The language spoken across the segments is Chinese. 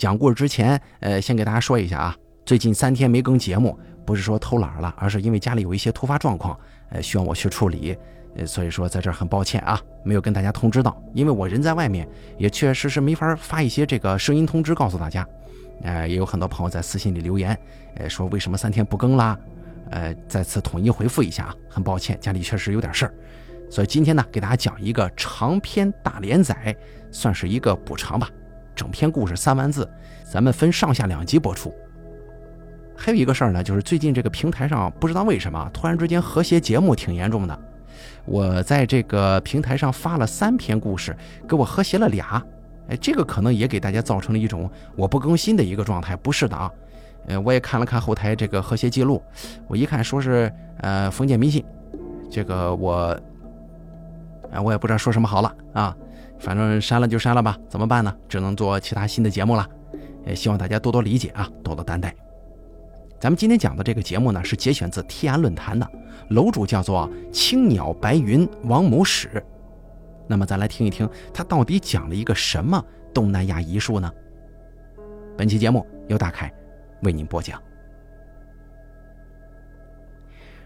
讲故事之前，呃，先给大家说一下啊，最近三天没更节目，不是说偷懒了，而是因为家里有一些突发状况，呃，需要我去处理，呃，所以说在这儿很抱歉啊，没有跟大家通知到，因为我人在外面，也确实是没法发一些这个声音通知告诉大家，呃，也有很多朋友在私信里留言，呃，说为什么三天不更啦？呃，再次统一回复一下啊，很抱歉，家里确实有点事儿，所以今天呢，给大家讲一个长篇大连载，算是一个补偿吧。整篇故事三万字，咱们分上下两集播出。还有一个事儿呢，就是最近这个平台上不知道为什么突然之间和谐节目挺严重的。我在这个平台上发了三篇故事，给我和谐了俩。哎，这个可能也给大家造成了一种我不更新的一个状态，不是的啊。呃，我也看了看后台这个和谐记录，我一看说是呃封建迷信，这个我，哎，我也不知道说什么好了啊。反正删了就删了吧，怎么办呢？只能做其他新的节目了。也希望大家多多理解啊，多多担待。咱们今天讲的这个节目呢，是节选自天涯论坛的，楼主叫做青鸟白云王某史。那么咱来听一听，他到底讲了一个什么东南亚遗术呢？本期节目由大凯为您播讲。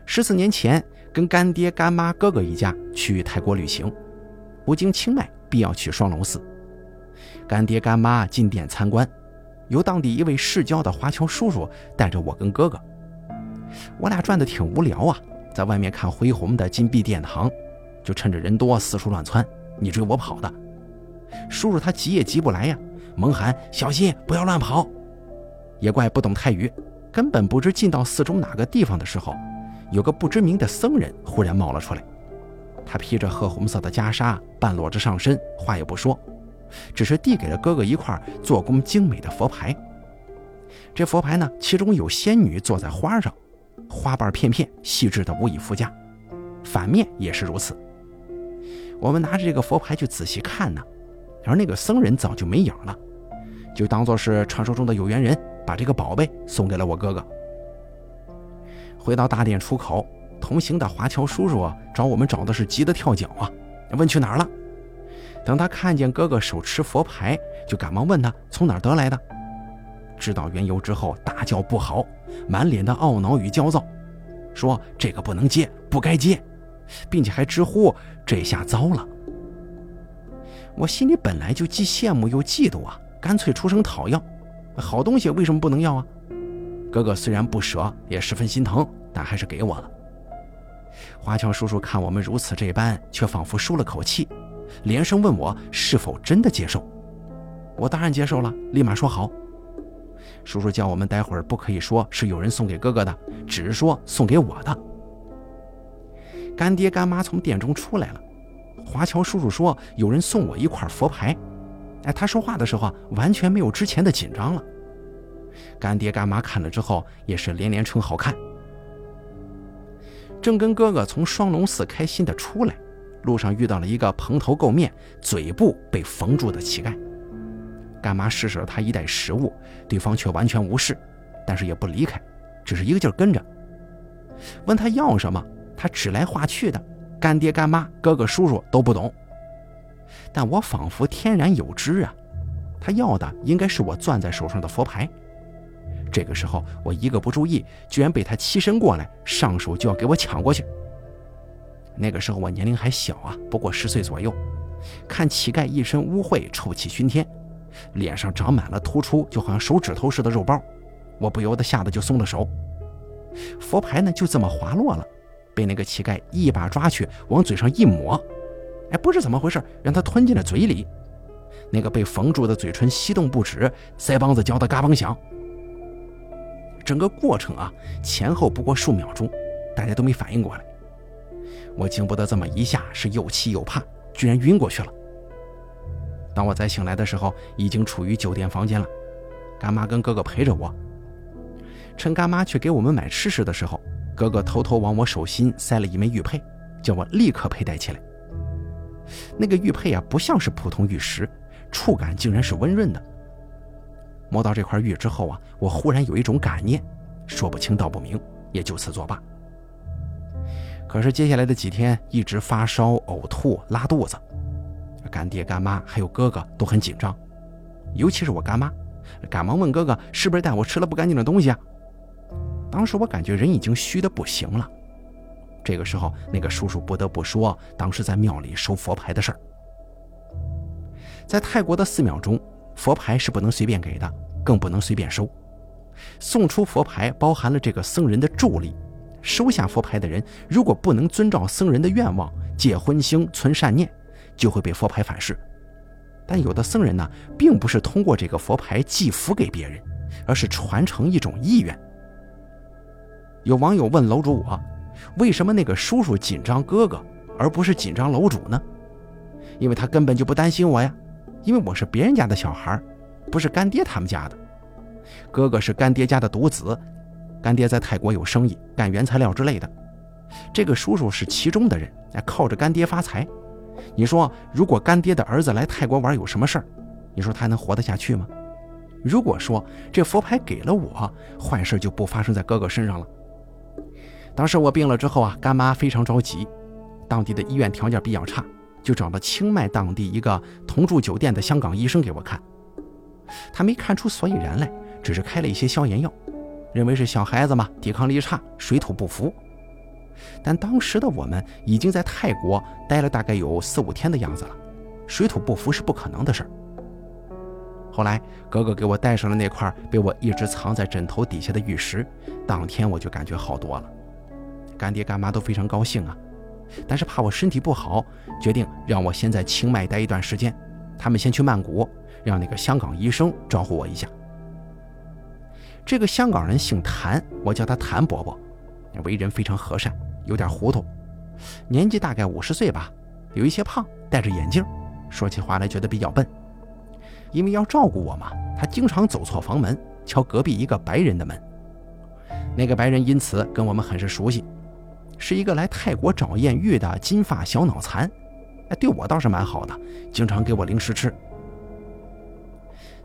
十四年前，跟干爹、干妈、哥哥一家去泰国旅行，不经清迈。必要去双龙寺，干爹干妈进店参观，由当地一位世交的华侨叔叔带着我跟哥哥。我俩转的挺无聊啊，在外面看恢宏的金碧殿堂，就趁着人多四处乱窜，你追我跑的。叔叔他急也急不来呀，猛喊小心不要乱跑。也怪不懂泰语，根本不知进到寺中哪个地方的时候，有个不知名的僧人忽然冒了出来。他披着褐红色的袈裟，半裸着上身，话也不说，只是递给了哥哥一块做工精美的佛牌。这佛牌呢，其中有仙女坐在花上，花瓣片片，细致的无以复加，反面也是如此。我们拿着这个佛牌去仔细看呢，而那个僧人早就没影了，就当做是传说中的有缘人，把这个宝贝送给了我哥哥。回到大殿出口。同行的华侨叔叔找我们找的是急得跳脚啊，问去哪儿了。等他看见哥哥手持佛牌，就赶忙问他从哪儿得来的。知道缘由之后，大叫不好，满脸的懊恼与焦躁，说这个不能接，不该接，并且还直呼这下糟了。我心里本来就既羡慕又嫉妒啊，干脆出声讨要。好东西为什么不能要啊？哥哥虽然不舍，也十分心疼，但还是给我了。华侨叔叔看我们如此这般，却仿佛舒了口气，连声问我是否真的接受。我当然接受了，立马说好。叔叔叫我们待会儿不可以说是有人送给哥哥的，只是说送给我的。干爹干妈从店中出来了，华侨叔叔说有人送我一块佛牌。哎，他说话的时候完全没有之前的紧张了。干爹干妈看了之后也是连连称好看。正跟哥哥从双龙寺开心的出来，路上遇到了一个蓬头垢面、嘴部被缝住的乞丐。干妈施舍了他一袋食物，对方却完全无视，但是也不离开，只是一个劲儿跟着。问他要什么，他指来画去的，干爹干妈、哥哥叔叔都不懂。但我仿佛天然有知啊，他要的应该是我攥在手上的佛牌。这个时候，我一个不注意，居然被他欺身过来，上手就要给我抢过去。那个时候我年龄还小啊，不过十岁左右。看乞丐一身污秽，臭气熏天，脸上长满了突出，就好像手指头似的肉包，我不由得吓得就松了手。佛牌呢，就这么滑落了，被那个乞丐一把抓去，往嘴上一抹。哎，不知怎么回事，让他吞进了嘴里。那个被缝住的嘴唇吸动不止，腮帮子嚼得嘎嘣响。整个过程啊，前后不过数秒钟，大家都没反应过来。我经不得这么一下，是又气又怕，居然晕过去了。当我再醒来的时候，已经处于酒店房间了，干妈跟哥哥陪着我。趁干妈去给我们买吃食的时候，哥哥偷偷往我手心塞了一枚玉佩，叫我立刻佩戴起来。那个玉佩啊，不像是普通玉石，触感竟然是温润的。摸到这块玉之后啊，我忽然有一种感念，说不清道不明，也就此作罢。可是接下来的几天一直发烧、呕吐、拉肚子，干爹、干妈还有哥哥都很紧张，尤其是我干妈，赶忙问哥哥是不是带我吃了不干净的东西啊？当时我感觉人已经虚的不行了。这个时候，那个叔叔不得不说，当时在庙里收佛牌的事儿。在泰国的寺庙中，佛牌是不能随便给的，更不能随便收。送出佛牌包含了这个僧人的助力，收下佛牌的人如果不能遵照僧人的愿望戒荤腥、存善念，就会被佛牌反噬。但有的僧人呢，并不是通过这个佛牌寄福给别人，而是传承一种意愿。有网友问楼主我，为什么那个叔叔紧张哥哥，而不是紧张楼主呢？因为他根本就不担心我呀，因为我是别人家的小孩，不是干爹他们家的。哥哥是干爹家的独子，干爹在泰国有生意，干原材料之类的。这个叔叔是其中的人，靠着干爹发财。你说，如果干爹的儿子来泰国玩有什么事儿？你说他还能活得下去吗？如果说这佛牌给了我，坏事就不发生在哥哥身上了。当时我病了之后啊，干妈非常着急，当地的医院条件比较差，就找了清迈当地一个同住酒店的香港医生给我看。他没看出所以然来，只是开了一些消炎药，认为是小孩子嘛，抵抗力差，水土不服。但当时的我们已经在泰国待了大概有四五天的样子了，水土不服是不可能的事儿。后来哥哥给我带上了那块被我一直藏在枕头底下的玉石，当天我就感觉好多了。干爹干妈都非常高兴啊，但是怕我身体不好，决定让我先在清迈待一段时间，他们先去曼谷，让那个香港医生招呼我一下。这个香港人姓谭，我叫他谭伯伯。为人非常和善，有点糊涂，年纪大概五十岁吧，有一些胖，戴着眼镜，说起话来觉得比较笨。因为要照顾我嘛，他经常走错房门，敲隔壁一个白人的门。那个白人因此跟我们很是熟悉，是一个来泰国找艳遇的金发小脑残，哎，对我倒是蛮好的，经常给我零食吃。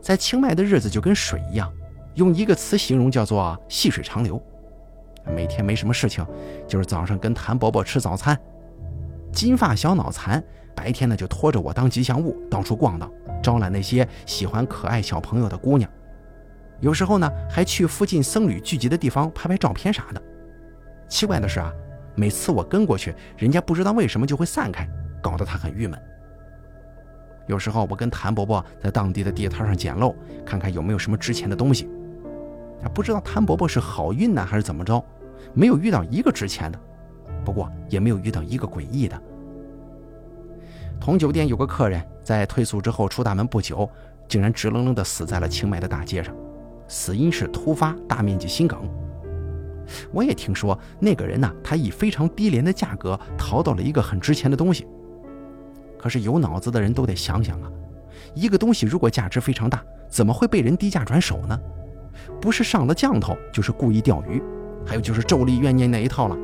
在清迈的日子就跟水一样，用一个词形容叫做细水长流。每天没什么事情，就是早上跟谭伯伯吃早餐。金发小脑残白天呢就拖着我当吉祥物到处逛荡，招揽那些喜欢可爱小朋友的姑娘。有时候呢还去附近僧侣聚集的地方拍拍照片啥的。奇怪的是啊，每次我跟过去，人家不知道为什么就会散开，搞得他很郁闷。有时候我跟谭伯伯在当地的地摊上捡漏，看看有没有什么值钱的东西。不知道谭伯伯是好运呢还是怎么着，没有遇到一个值钱的，不过也没有遇到一个诡异的。同酒店有个客人在退宿之后出大门不久，竟然直愣愣地死在了清迈的大街上，死因是突发大面积心梗。我也听说那个人呢，他以非常低廉的价格淘到了一个很值钱的东西。可是有脑子的人都得想想啊，一个东西如果价值非常大，怎么会被人低价转手呢？不是上了降头，就是故意钓鱼，还有就是咒力怨念那一套了。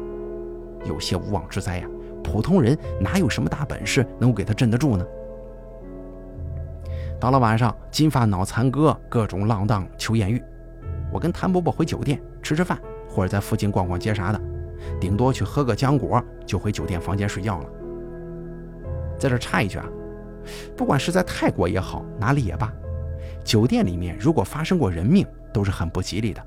有些无妄之灾呀，普通人哪有什么大本事能够给他镇得住呢？到了晚上，金发脑残哥各种浪荡求艳遇，我跟谭伯伯回酒店吃吃饭，或者在附近逛逛街啥的，顶多去喝个浆果就回酒店房间睡觉了。在这插一句啊，不管是在泰国也好，哪里也罢，酒店里面如果发生过人命，都是很不吉利的，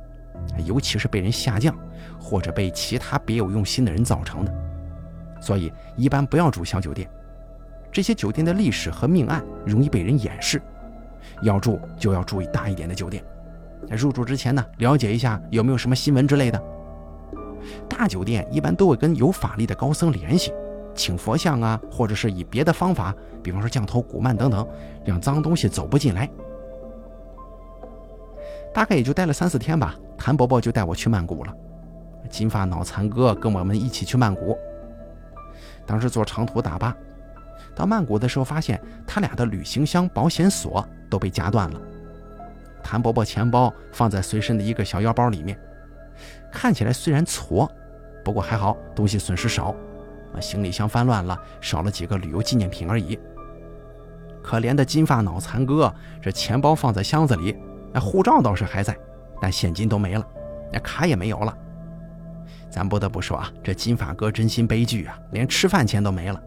尤其是被人下降，或者被其他别有用心的人造成的。所以一般不要住小酒店，这些酒店的历史和命案容易被人掩饰。要住就要注意大一点的酒店。入住之前呢，了解一下有没有什么新闻之类的。大酒店一般都会跟有法力的高僧联系，请佛像啊，或者是以别的方法，比方说降头、古曼等等，让脏东西走不进来。大概也就待了三四天吧，谭伯伯就带我去曼谷了。金发脑残哥跟我们一起去曼谷。当时坐长途大巴，到曼谷的时候，发现他俩的旅行箱保险锁都被夹断了。谭伯伯钱包放在随身的一个小腰包里面，看起来虽然矬，不过还好东西损失少。行李箱翻乱了，少了几个旅游纪念品而已。可怜的金发脑残哥，这钱包放在箱子里。那护照倒是还在，但现金都没了，那卡也没有了。咱不得不说啊，这金发哥真心悲剧啊，连吃饭钱都没了。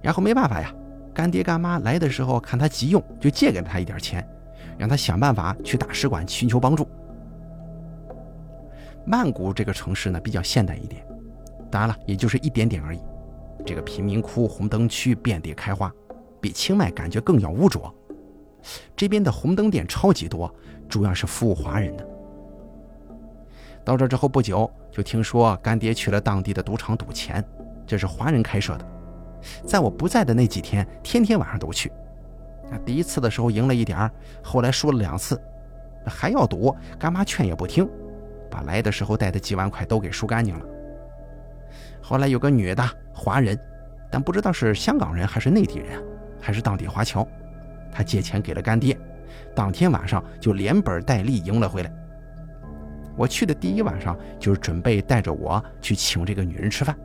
然后没办法呀，干爹干妈来的时候看他急用，就借给了他一点钱，让他想办法去大使馆寻求帮助。曼谷这个城市呢比较现代一点，当然了，也就是一点点而已。这个贫民窟、红灯区遍地开花，比清迈感觉更要污浊。这边的红灯店超级多，主要是服务华人的。到这之后不久，就听说干爹去了当地的赌场赌钱，这是华人开设的。在我不在的那几天，天天晚上都去。第一次的时候赢了一点后来输了两次，还要赌，干妈劝也不听。把来的时候带的几万块都给输干净了。后来有个女的华人，但不知道是香港人还是内地人，还是当地华侨，她借钱给了干爹，当天晚上就连本带利赢了回来。我去的第一晚上就是准备带着我去请这个女人吃饭。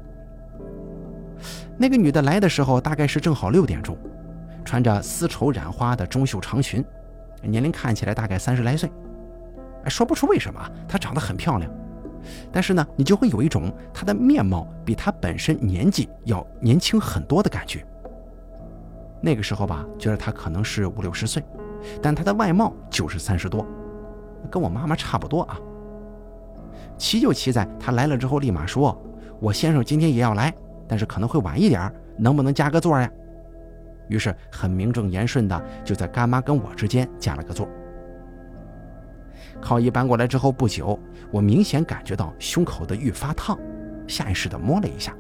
那个女的来的时候大概是正好六点钟，穿着丝绸染花的中袖长裙，年龄看起来大概三十来岁。说不出为什么，她长得很漂亮，但是呢，你就会有一种她的面貌比她本身年纪要年轻很多的感觉。那个时候吧，觉得她可能是五六十岁，但她的外貌就是三十多，跟我妈妈差不多啊。奇就奇在她来了之后，立马说：“我先生今天也要来，但是可能会晚一点，能不能加个座呀？”于是很名正言顺的就在干妈跟我之间加了个座。靠椅搬过来之后不久，我明显感觉到胸口的愈发烫，下意识地摸了一下。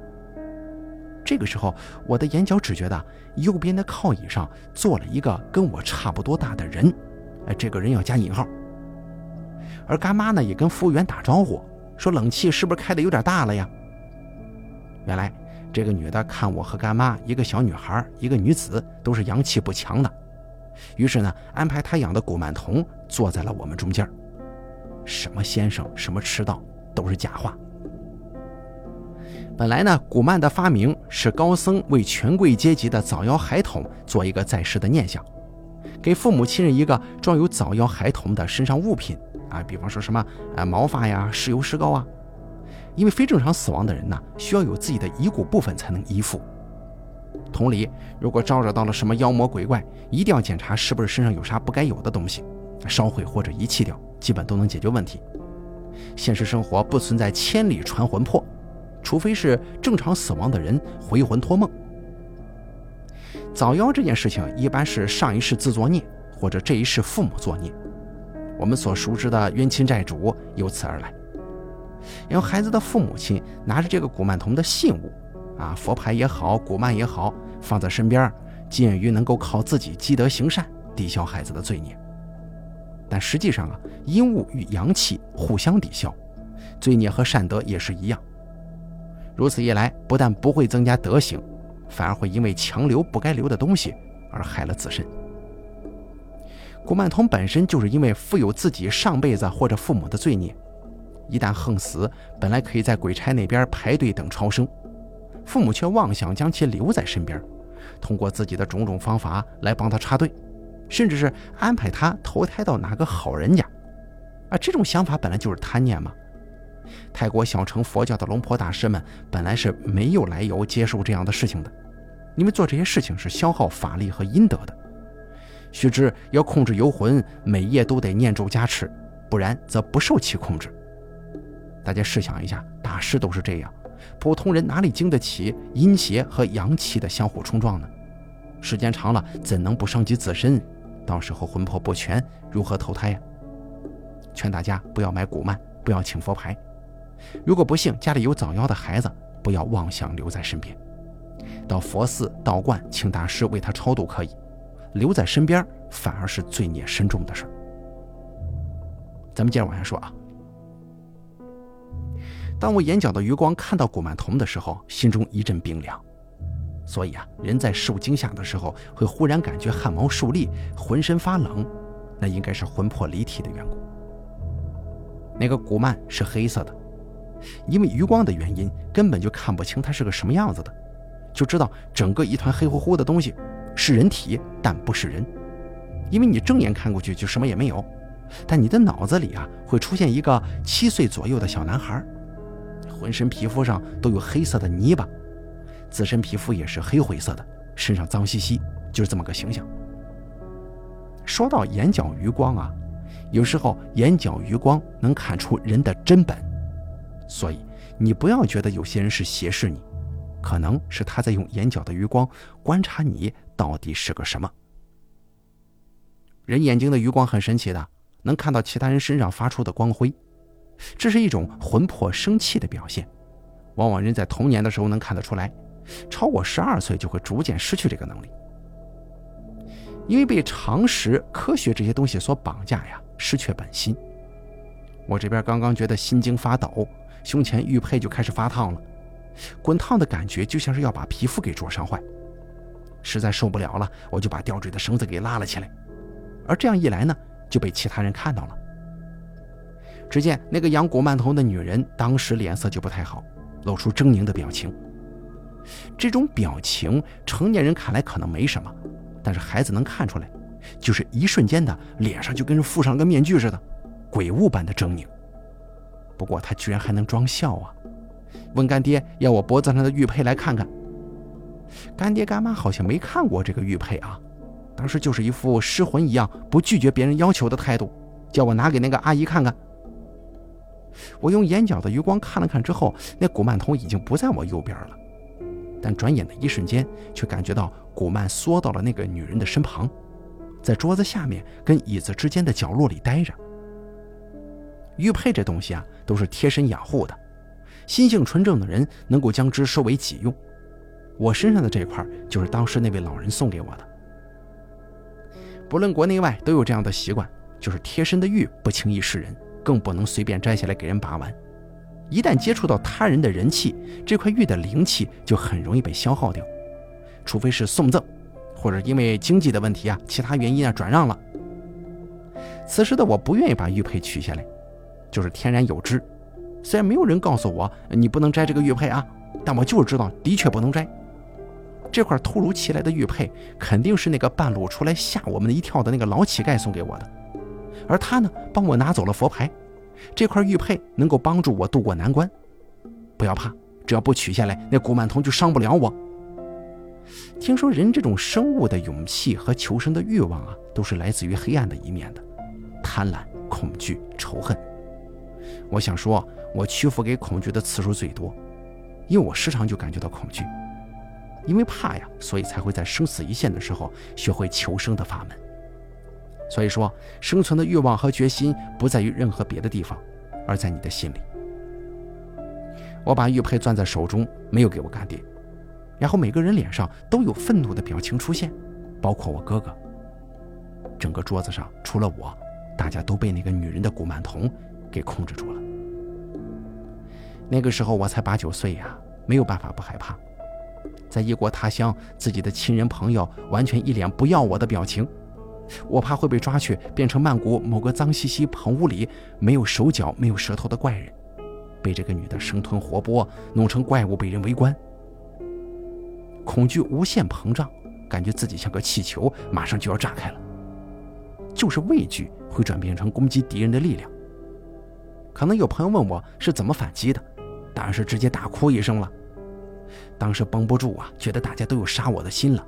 这个时候，我的眼角只觉得右边的靠椅上坐了一个跟我差不多大的人，哎，这个人要加引号。而干妈呢，也跟服务员打招呼，说冷气是不是开的有点大了呀？原来这个女的看我和干妈，一个小女孩，一个女子，都是阳气不强的，于是呢，安排她养的古曼童坐在了我们中间。什么先生，什么迟到，都是假话。本来呢，古曼的发明是高僧为权贵阶级的早夭孩童做一个在世的念想，给父母亲人一个装有早夭孩童的身上物品啊，比方说什么啊毛发呀、石油石膏啊。因为非正常死亡的人呢，需要有自己的遗骨部分才能依附。同理，如果招惹到了什么妖魔鬼怪，一定要检查是不是身上有啥不该有的东西，烧毁或者遗弃掉。基本都能解决问题。现实生活不存在千里传魂魄，除非是正常死亡的人回魂托梦。早夭这件事情一般是上一世自作孽，或者这一世父母作孽，我们所熟知的冤亲债主由此而来。然后孩子的父母亲拿着这个古曼童的信物，啊佛牌也好，古曼也好，放在身边，鉴于能够靠自己积德行善抵消孩子的罪孽。但实际上啊，阴物与阳气互相抵消，罪孽和善德也是一样。如此一来，不但不会增加德行，反而会因为强留不该留的东西而害了自身。古曼童本身就是因为负有自己上辈子或者父母的罪孽，一旦横死，本来可以在鬼差那边排队等超生，父母却妄想将其留在身边，通过自己的种种方法来帮他插队。甚至是安排他投胎到哪个好人家，啊，这种想法本来就是贪念嘛。泰国小乘佛教的龙婆大师们本来是没有来由接受这样的事情的，因为做这些事情是消耗法力和阴德的。须知要控制游魂，每夜都得念咒加持，不然则不受其控制。大家试想一下，大师都是这样，普通人哪里经得起阴邪和阳气的相互冲撞呢？时间长了，怎能不伤及自身？到时候魂魄不全，如何投胎呀？劝大家不要买古曼，不要请佛牌。如果不幸家里有早夭的孩子，不要妄想留在身边。到佛寺、道观请大师为他超度可以，留在身边反而是罪孽深重的事咱们接着往下说啊。当我眼角的余光看到古曼童的时候，心中一阵冰凉。所以啊，人在受惊吓的时候，会忽然感觉汗毛竖立，浑身发冷，那应该是魂魄离体的缘故。那个古曼是黑色的，因为余光的原因，根本就看不清它是个什么样子的，就知道整个一团黑乎乎的东西是人体，但不是人，因为你正眼看过去就什么也没有，但你的脑子里啊会出现一个七岁左右的小男孩，浑身皮肤上都有黑色的泥巴。自身皮肤也是黑灰色的，身上脏兮兮，就是这么个形象。说到眼角余光啊，有时候眼角余光能看出人的真本，所以你不要觉得有些人是斜视你，可能是他在用眼角的余光观察你到底是个什么。人眼睛的余光很神奇的，能看到其他人身上发出的光辉，这是一种魂魄生气的表现。往往人在童年的时候能看得出来，超过十二岁就会逐渐失去这个能力。因为被常识、科学这些东西所绑架呀，失去本心。我这边刚刚觉得心惊发抖，胸前玉佩就开始发烫了，滚烫的感觉就像是要把皮肤给灼伤坏。实在受不了了，我就把吊坠的绳子给拉了起来。而这样一来呢，就被其他人看到了。只见那个养古曼童的女人当时脸色就不太好，露出狰狞的表情。这种表情，成年人看来可能没什么，但是孩子能看出来，就是一瞬间的脸上就跟人附上个面具似的，鬼物般的狰狞。不过他居然还能装笑啊！问干爹要我脖子上的玉佩来看看。干爹干妈好像没看过这个玉佩啊。当时就是一副失魂一样，不拒绝别人要求的态度，叫我拿给那个阿姨看看。我用眼角的余光看了看之后，那古曼童已经不在我右边了，但转眼的一瞬间，却感觉到古曼缩到了那个女人的身旁，在桌子下面跟椅子之间的角落里待着。玉佩这东西啊，都是贴身养护的，心性纯正的人能够将之收为己用。我身上的这块就是当时那位老人送给我的。不论国内外都有这样的习惯，就是贴身的玉不轻易示人，更不能随便摘下来给人把玩。一旦接触到他人的人气，这块玉的灵气就很容易被消耗掉。除非是送赠，或者因为经济的问题啊，其他原因啊转让了。此时的我不愿意把玉佩取下来，就是天然有之。虽然没有人告诉我你不能摘这个玉佩啊，但我就是知道的确不能摘。这块突如其来的玉佩，肯定是那个半路出来吓我们的一跳的那个老乞丐送给我的，而他呢，帮我拿走了佛牌。这块玉佩能够帮助我渡过难关。不要怕，只要不取下来，那古曼童就伤不了我。听说人这种生物的勇气和求生的欲望啊，都是来自于黑暗的一面的，贪婪、恐惧、仇恨。我想说，我屈服给恐惧的次数最多，因为我时常就感觉到恐惧。因为怕呀，所以才会在生死一线的时候学会求生的法门。所以说，生存的欲望和决心不在于任何别的地方，而在你的心里。我把玉佩攥在手中，没有给我干爹。然后每个人脸上都有愤怒的表情出现，包括我哥哥。整个桌子上除了我，大家都被那个女人的古曼童给控制住了。那个时候我才八九岁呀，没有办法不害怕。在异国他乡，自己的亲人朋友完全一脸不要我的表情，我怕会被抓去变成曼谷某个脏兮兮棚屋里没有手脚、没有舌头的怪人，被这个女的生吞活剥，弄成怪物被人围观。恐惧无限膨胀，感觉自己像个气球，马上就要炸开了。就是畏惧会转变成攻击敌人的力量。可能有朋友问我是怎么反击的，当然是直接大哭一声了。当时绷不住啊，觉得大家都有杀我的心了，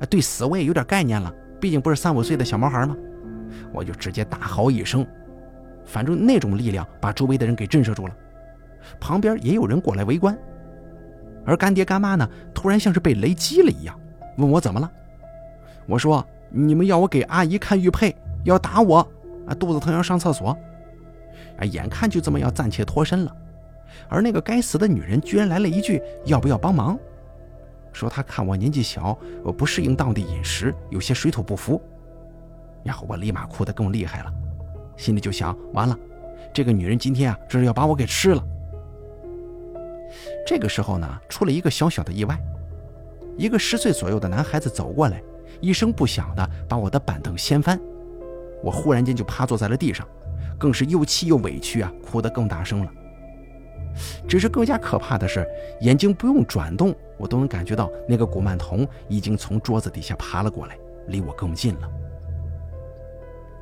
啊，对死我也有点概念了，毕竟不是三五岁的小毛孩吗？我就直接大嚎一声，反正那种力量把周围的人给震慑住了，旁边也有人过来围观。而干爹干妈呢，突然像是被雷击了一样，问我怎么了？我说你们要我给阿姨看玉佩，要打我，啊，肚子疼要上厕所，啊，眼看就这么要暂且脱身了。而那个该死的女人居然来了一句：“要不要帮忙？”说他看我年纪小，我不适应当地饮食，有些水土不服。然后我立马哭得更厉害了，心里就想：完了，这个女人今天啊，这是要把我给吃了。这个时候呢，出了一个小小的意外，一个十岁左右的男孩子走过来，一声不响的把我的板凳掀翻，我忽然间就趴坐在了地上，更是又气又委屈啊，哭得更大声了。只是更加可怕的是，眼睛不用转动，我都能感觉到那个古曼童已经从桌子底下爬了过来，离我更近了。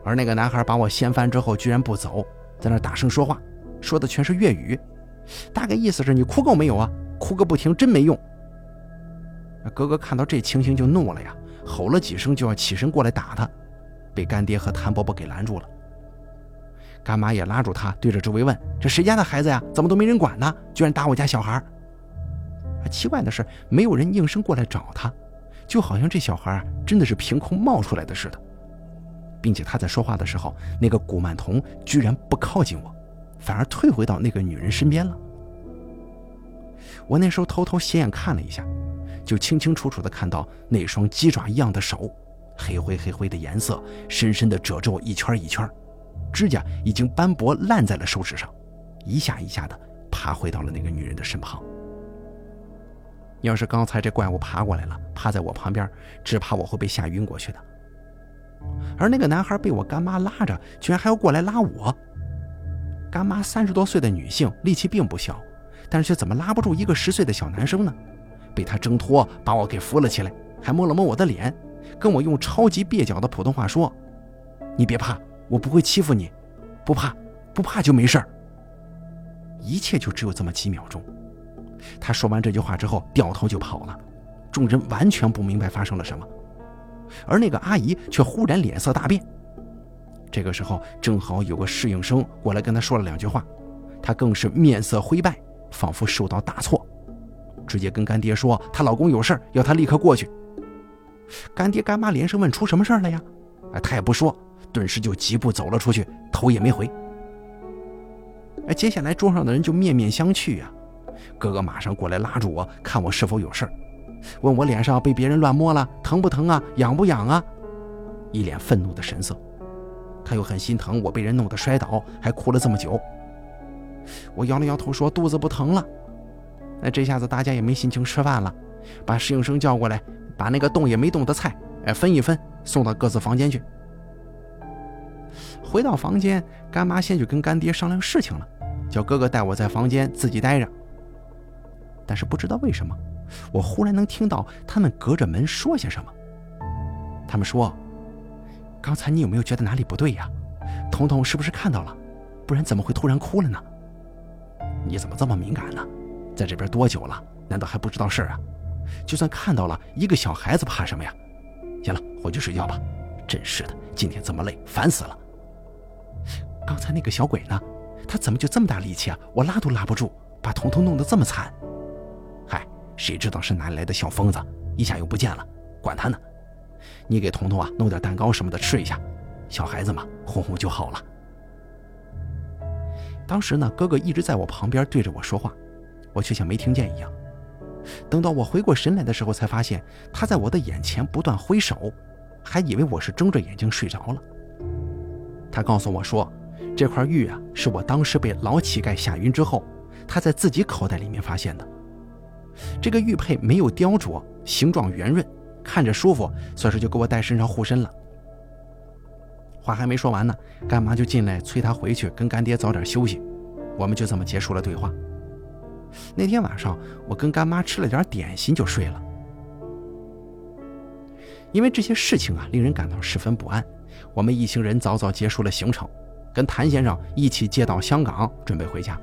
而那个男孩把我掀翻之后，居然不走，在那大声说话，说的全是粤语，大概意思是你哭够没有啊？哭个不停，真没用。哥哥看到这情形就怒了呀，吼了几声就要起身过来打他，被干爹和谭伯伯给拦住了。干妈也拉住他，对着周围问：“这谁家的孩子呀？怎么都没人管呢？居然打我家小孩！”奇怪的是，没有人应声过来找他，就好像这小孩真的是凭空冒出来的似的。并且他在说话的时候，那个古曼童居然不靠近我，反而退回到那个女人身边了。我那时候偷偷斜眼看了一下，就清清楚楚地看到那双鸡爪一样的手，黑灰黑灰的颜色，深深的褶皱一圈一圈。指甲已经斑驳烂在了手指上，一下一下的爬回到了那个女人的身旁。要是刚才这怪物爬过来了，趴在我旁边，只怕我会被吓晕过去的。而那个男孩被我干妈拉着，居然还要过来拉我。干妈三十多岁的女性，力气并不小，但是却怎么拉不住一个十岁的小男生呢？被他挣脱，把我给扶了起来，还摸了摸我的脸，跟我用超级蹩脚的普通话说：“你别怕。”我不会欺负你，不怕，不怕就没事。一切就只有这么几秒钟。他说完这句话之后，掉头就跑了。众人完全不明白发生了什么，而那个阿姨却忽然脸色大变。这个时候，正好有个侍应生过来跟他说了两句话，他更是面色灰败，仿佛受到大错，直接跟干爹说她老公有事要他立刻过去。干爹干妈连声问出什么事了呀？哎，他也不说。顿时就疾步走了出去，头也没回。哎，接下来桌上的人就面面相觑呀。哥哥马上过来拉住我，看我是否有事儿问我脸上被别人乱摸了，疼不疼啊？痒不痒啊？一脸愤怒的神色。他又很心疼我被人弄得摔倒，还哭了这么久。我摇了摇头说肚子不疼了。那这下子大家也没心情吃饭了，把侍应生叫过来，把那个动也没动的菜，哎，分一分，送到各自房间去。回到房间，干妈先去跟干爹商量事情了，叫哥哥带我在房间自己待着。但是不知道为什么，我忽然能听到他们隔着门说些什么。他们说：“刚才你有没有觉得哪里不对呀？彤彤是不是看到了？不然怎么会突然哭了呢？你怎么这么敏感呢？在这边多久了？难道还不知道事儿啊？就算看到了一个小孩子，怕什么呀？行了，回去睡觉吧。真是的，今天这么累，烦死了。”刚才那个小鬼呢？他怎么就这么大力气啊？我拉都拉不住，把彤彤弄得这么惨。谁知道是哪里来的小疯子，一下又不见了，管他呢。你给彤彤啊弄点蛋糕什么的吃一下，小孩子嘛，哄哄就好了。当时呢，哥哥一直在我旁边对着我说话，我却像没听见一样。等到我回过神来的时候，才发现他在我的眼前不断挥手，还以为我是睁着眼睛睡着了。他告诉我说。这块玉啊，是我当时被老乞丐吓晕之后，他在自己口袋里面发现的。这个玉佩没有雕琢，形状圆润，看着舒服，算是就给我戴身上护身了。话还没说完呢，干妈就进来催他回去跟干爹早点休息。我们就这么结束了对话。那天晚上，我跟干妈吃了点点心就睡了。因为这些事情啊，令人感到十分不安，我们一行人早早结束了行程。跟谭先生一起接到香港，准备回家。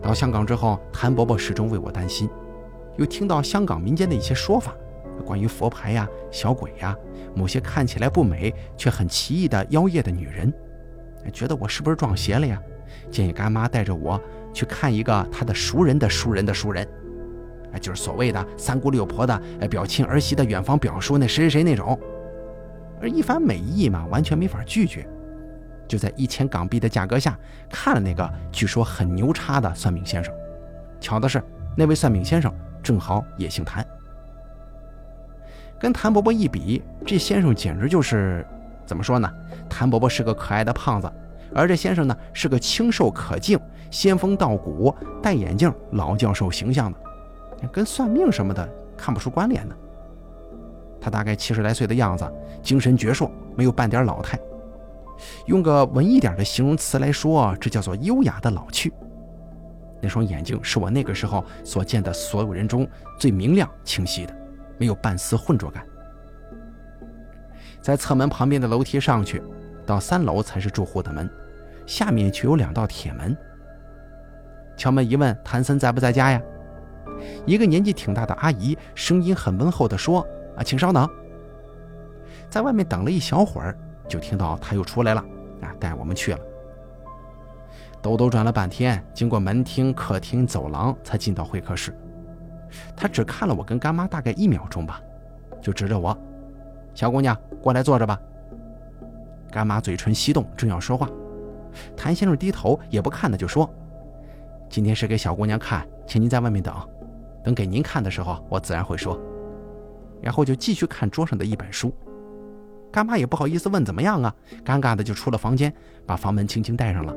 到香港之后，谭伯伯始终为我担心，又听到香港民间的一些说法，关于佛牌呀、小鬼呀，某些看起来不美却很奇异的妖艳的女人，觉得我是不是撞邪了呀？建议干妈带着我去看一个他的熟人的熟人的熟人，哎，就是所谓的三姑六婆的表亲儿媳的远房表叔那谁谁谁那种。而一番美意嘛，完全没法拒绝。就在一千港币的价格下看了那个据说很牛叉的算命先生，巧的是那位算命先生正好也姓谭。跟谭伯伯一比，这先生简直就是怎么说呢？谭伯伯是个可爱的胖子，而这先生呢是个清瘦可敬、仙风道骨、戴眼镜老教授形象的，跟算命什么的看不出关联呢。他大概七十来岁的样子，精神矍铄，没有半点老态。用个文艺点的形容词来说，这叫做优雅的老去。那双眼睛是我那个时候所见的所有人中最明亮清晰的，没有半丝浑浊感。在侧门旁边的楼梯上去，到三楼才是住户的门，下面却有两道铁门。敲门一问，谭森在不在家呀？一个年纪挺大的阿姨，声音很温厚地说：“啊，请稍等。”在外面等了一小会儿，就听到他又出来了，啊，带我们去了。兜兜转了半天，经过门厅、客厅、走廊，才进到会客室。他只看了我跟干妈大概一秒钟吧，就指着我：“小姑娘，过来坐着吧。”干妈嘴唇翕动，正要说话，谭先生低头也不看的就说：“今天是给小姑娘看，请您在外面等。等给您看的时候，我自然会说。”然后就继续看桌上的一本书。干妈也不好意思问怎么样啊，尴尬的就出了房间，把房门轻轻带上了。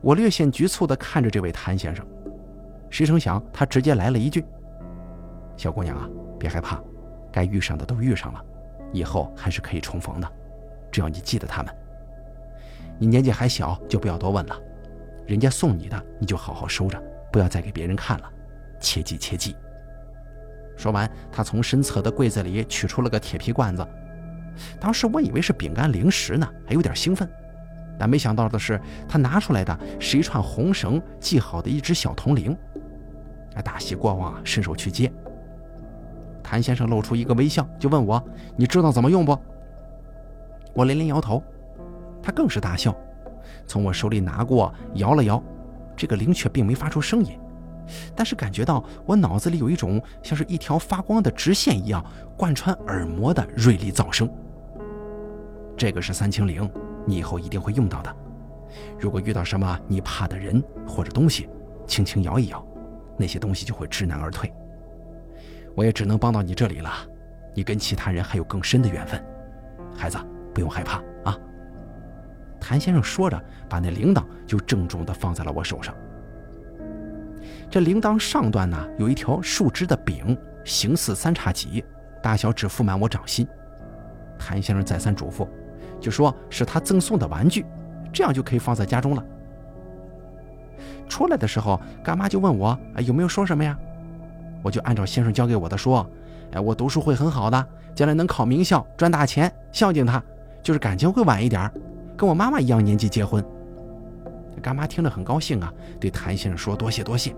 我略显局促的看着这位谭先生。谁成想，他直接来了一句：“小姑娘啊，别害怕，该遇上的都遇上了，以后还是可以重逢的，只要你记得他们。你年纪还小，就不要多问了。人家送你的，你就好好收着，不要再给别人看了，切记切记。”说完，他从身侧的柜子里取出了个铁皮罐子。当时我以为是饼干零食呢，还有点兴奋，但没想到的是，他拿出来的是一串红绳系好的一只小铜铃。大喜过望，伸手去接。谭先生露出一个微笑，就问我：“你知道怎么用不？”我连连摇头。他更是大笑，从我手里拿过，摇了摇，这个铃却并没发出声音，但是感觉到我脑子里有一种像是一条发光的直线一样贯穿耳膜的锐利噪声。这个是三清铃，你以后一定会用到的。如果遇到什么你怕的人或者东西，轻轻摇一摇。那些东西就会知难而退。我也只能帮到你这里了，你跟其他人还有更深的缘分，孩子不用害怕啊。谭先生说着，把那铃铛就郑重地放在了我手上。这铃铛上端呢有一条树枝的柄，形似三叉戟，大小只覆满我掌心。谭先生再三嘱咐，就说是他赠送的玩具，这样就可以放在家中了。出来的时候，干妈就问我：“，有没有说什么呀？”我就按照先生教给我的说：“哎，我读书会很好的，将来能考名校，赚大钱，孝敬他，就是感情会晚一点，跟我妈妈一样年纪结婚。”干妈听了很高兴啊，对谭先生说：“多谢多谢。”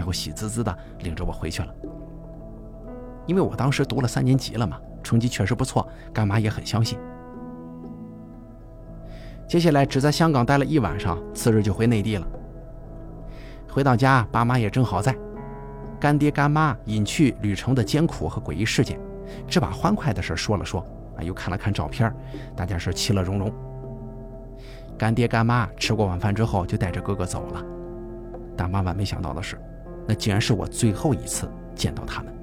然后喜滋滋的领着我回去了。因为我当时读了三年级了嘛，成绩确实不错，干妈也很相信。接下来只在香港待了一晚上，次日就回内地了。回到家，爸妈也正好在，干爹干妈隐去旅程的艰苦和诡异事件，只把欢快的事说了说，啊，又看了看照片，大家是其乐融融。干爹干妈吃过晚饭之后，就带着哥哥走了，但万万没想到的是，那竟然是我最后一次见到他们。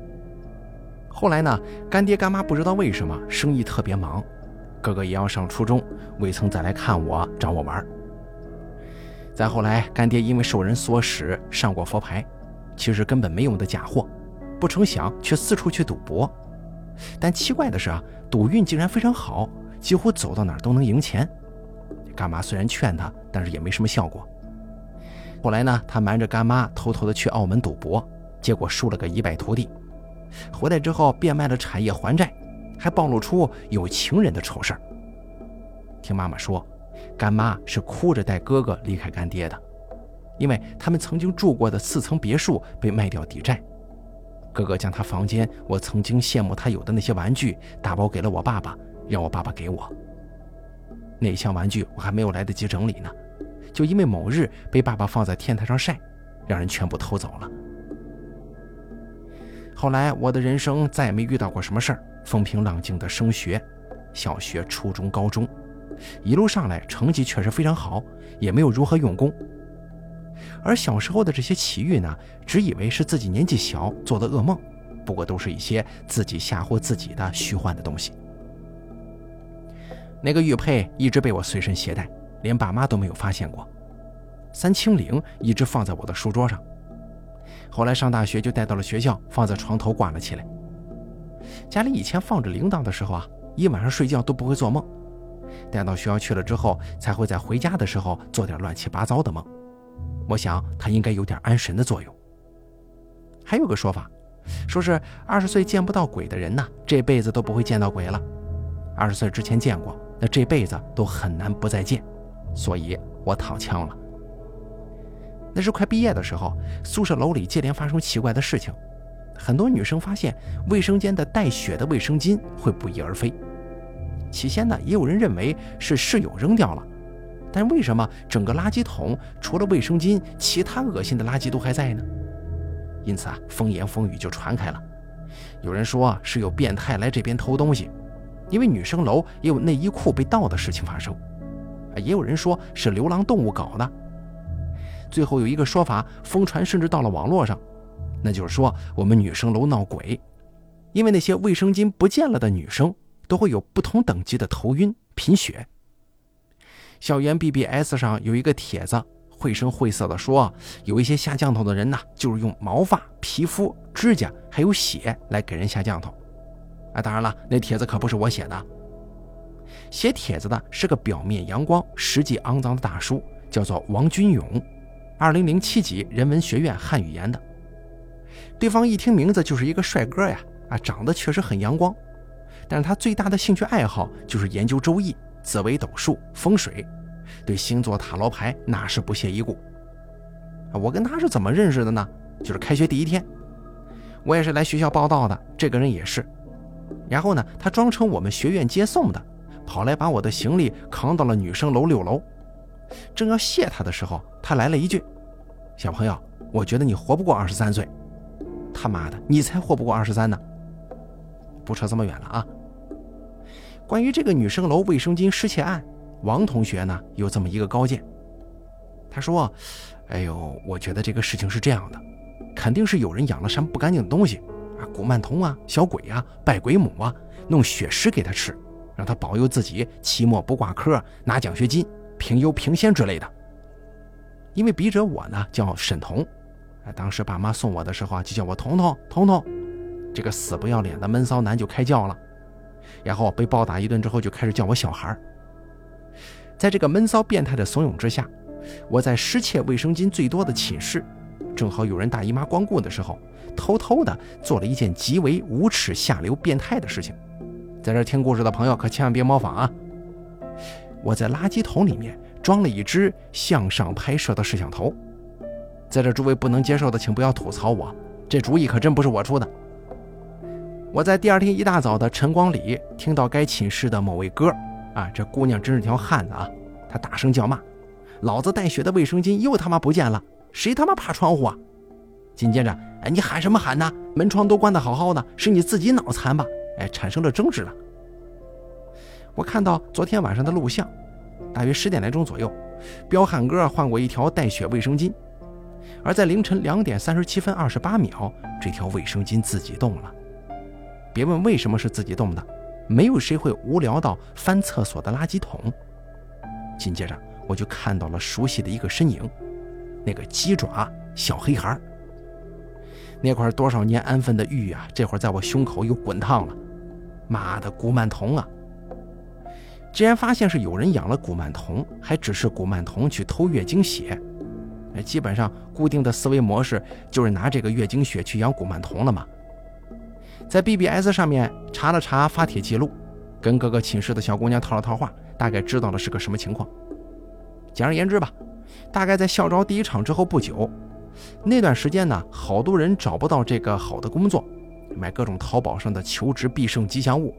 后来呢，干爹干妈不知道为什么生意特别忙，哥哥也要上初中，未曾再来看我找我玩。再后来，干爹因为受人唆使上过佛牌，其实根本没用的假货，不成想却四处去赌博。但奇怪的是啊，赌运竟然非常好，几乎走到哪都能赢钱。干妈虽然劝他，但是也没什么效果。后来呢，他瞒着干妈偷偷的去澳门赌博，结果输了个一败涂地。回来之后变卖了产业还债，还暴露出有情人的丑事儿。听妈妈说。干妈是哭着带哥哥离开干爹的，因为他们曾经住过的四层别墅被卖掉抵债。哥哥将他房间我曾经羡慕他有的那些玩具打包给了我爸爸，让我爸爸给我。那箱玩具我还没有来得及整理呢，就因为某日被爸爸放在天台上晒，让人全部偷走了。后来我的人生再也没遇到过什么事儿，风平浪静的升学，小学、初中、高中。一路上来，成绩确实非常好，也没有如何用功。而小时候的这些奇遇呢，只以为是自己年纪小做的噩梦，不过都是一些自己吓唬自己的虚幻的东西。那个玉佩一直被我随身携带，连爸妈都没有发现过。三清铃一直放在我的书桌上，后来上大学就带到了学校，放在床头挂了起来。家里以前放着铃铛的时候啊，一晚上睡觉都不会做梦。带到学校去了之后，才会在回家的时候做点乱七八糟的梦。我想它应该有点安神的作用。还有个说法，说是二十岁见不到鬼的人呢，这辈子都不会见到鬼了；二十岁之前见过，那这辈子都很难不再见。所以我躺枪了。那是快毕业的时候，宿舍楼里接连发生奇怪的事情，很多女生发现卫生间的带血的卫生巾会不翼而飞。起先呢，也有人认为是室友扔掉了，但为什么整个垃圾桶除了卫生巾，其他恶心的垃圾都还在呢？因此啊，风言风语就传开了。有人说是有变态来这边偷东西，因为女生楼也有内衣裤被盗的事情发生。也有人说是流浪动物搞的。最后有一个说法，疯传甚至到了网络上，那就是说我们女生楼闹鬼，因为那些卫生巾不见了的女生都会有不同等级的头晕、贫血。校园 BBS 上有一个帖子。绘声绘色地说，有一些下降头的人呢，就是用毛发、皮肤、指甲还有血来给人下降头。啊，当然了，那帖子可不是我写的。写帖子的是个表面阳光、实际肮脏的大叔，叫做王军勇，二零零七级人文学院汉语言的。对方一听名字就是一个帅哥呀，啊，长得确实很阳光，但是他最大的兴趣爱好就是研究周易、紫微斗数、风水。对星座塔罗牌那是不屑一顾。我跟他是怎么认识的呢？就是开学第一天，我也是来学校报道的，这个人也是。然后呢，他装成我们学院接送的，跑来把我的行李扛到了女生楼六楼。正要谢他的时候，他来了一句：“小朋友，我觉得你活不过二十三岁。”他妈的，你才活不过二十三呢！不扯这么远了啊。关于这个女生楼卫生巾失窃案。王同学呢有这么一个高见，他说：“哎呦，我觉得这个事情是这样的，肯定是有人养了什么不干净的东西啊，古曼童啊、小鬼啊、拜鬼母啊，弄血尸给他吃，让他保佑自己期末不挂科、拿奖学金、评优评先之类的。因为笔者我呢叫沈彤，啊，当时爸妈送我的时候啊就叫我彤彤彤彤，这个死不要脸的闷骚男就开叫了，然后被暴打一顿之后就开始叫我小孩。”在这个闷骚变态的怂恿之下，我在失窃卫生巾最多的寝室，正好有人大姨妈光顾的时候，偷偷的做了一件极为无耻、下流、变态的事情。在这听故事的朋友可千万别模仿啊！我在垃圾桶里面装了一只向上拍摄的摄像头。在这诸位不能接受的，请不要吐槽我，这主意可真不是我出的。我在第二天一大早的晨光里听到该寝室的某位哥。啊，这姑娘真是条汉子啊！她大声叫骂：“老子带血的卫生巾又他妈不见了！谁他妈爬窗户啊？”紧接着，哎，你喊什么喊呢？门窗都关得好好的，是你自己脑残吧？哎，产生了争执了。我看到昨天晚上的录像，大约十点来钟左右，彪悍哥换过一条带血卫生巾，而在凌晨两点三十七分二十八秒，这条卫生巾自己动了。别问为什么是自己动的。没有谁会无聊到翻厕所的垃圾桶。紧接着，我就看到了熟悉的一个身影，那个鸡爪小黑孩。那块多少年安分的玉啊，这会儿在我胸口又滚烫了。妈的，古曼童啊！既然发现是有人养了古曼童，还只是古曼童去偷月经血，哎基本上固定的思维模式就是拿这个月经血去养古曼童了嘛。在 BBS 上面查了查发帖记录，跟各个寝室的小姑娘套了套话，大概知道了是个什么情况。简而言之吧，大概在校招第一场之后不久，那段时间呢，好多人找不到这个好的工作，买各种淘宝上的求职必胜吉祥物，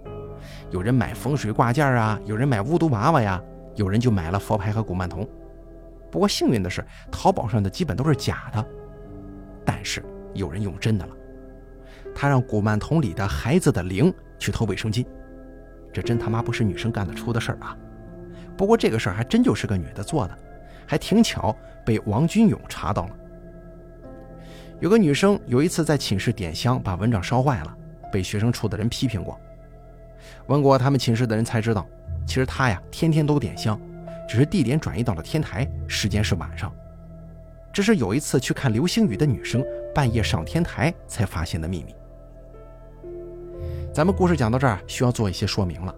有人买风水挂件啊，有人买巫毒娃娃呀，有人就买了佛牌和古曼童。不过幸运的是，淘宝上的基本都是假的，但是有人用真的了。他让古曼童里的孩子的灵去偷卫生巾，这真他妈不是女生干得出的事儿啊！不过这个事儿还真就是个女的做的，还挺巧被王军勇查到了。有个女生有一次在寝室点香，把蚊帐烧坏了，被学生处的人批评过。问过他们寝室的人才知道，其实她呀天天都点香，只是地点转移到了天台，时间是晚上。这是有一次去看流星雨的女生半夜上天台才发现的秘密。咱们故事讲到这儿，需要做一些说明了。